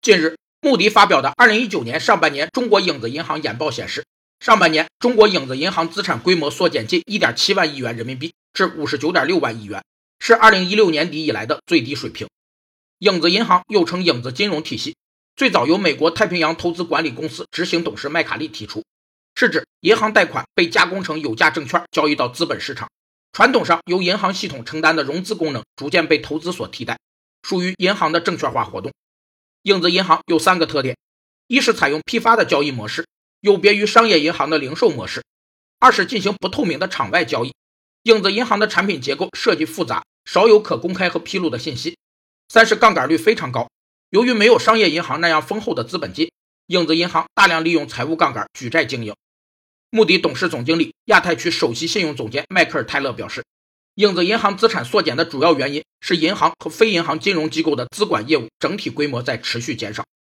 近日，穆迪发表的2019年上半年中国影子银行研报显示，上半年中国影子银行资产规模缩减近1.7万亿元人民币至59.6万亿元，是2016年底以来的最低水平。影子银行又称影子金融体系，最早由美国太平洋投资管理公司执行董事麦卡利提出，是指银行贷款被加工成有价证券交易到资本市场，传统上由银行系统承担的融资功能逐渐被投资所替代，属于银行的证券化活动。影子银行有三个特点：一是采用批发的交易模式，有别于商业银行的零售模式；二是进行不透明的场外交易，影子银行的产品结构设计复杂，少有可公开和披露的信息。三是杠杆率非常高，由于没有商业银行那样丰厚的资本金，影子银行大量利用财务杠杆举债经营。穆迪董事总经理、亚太区首席信用总监迈克尔·泰勒表示，影子银行资产缩减的主要原因是银行和非银行金融机构的资管业务整体规模在持续减少。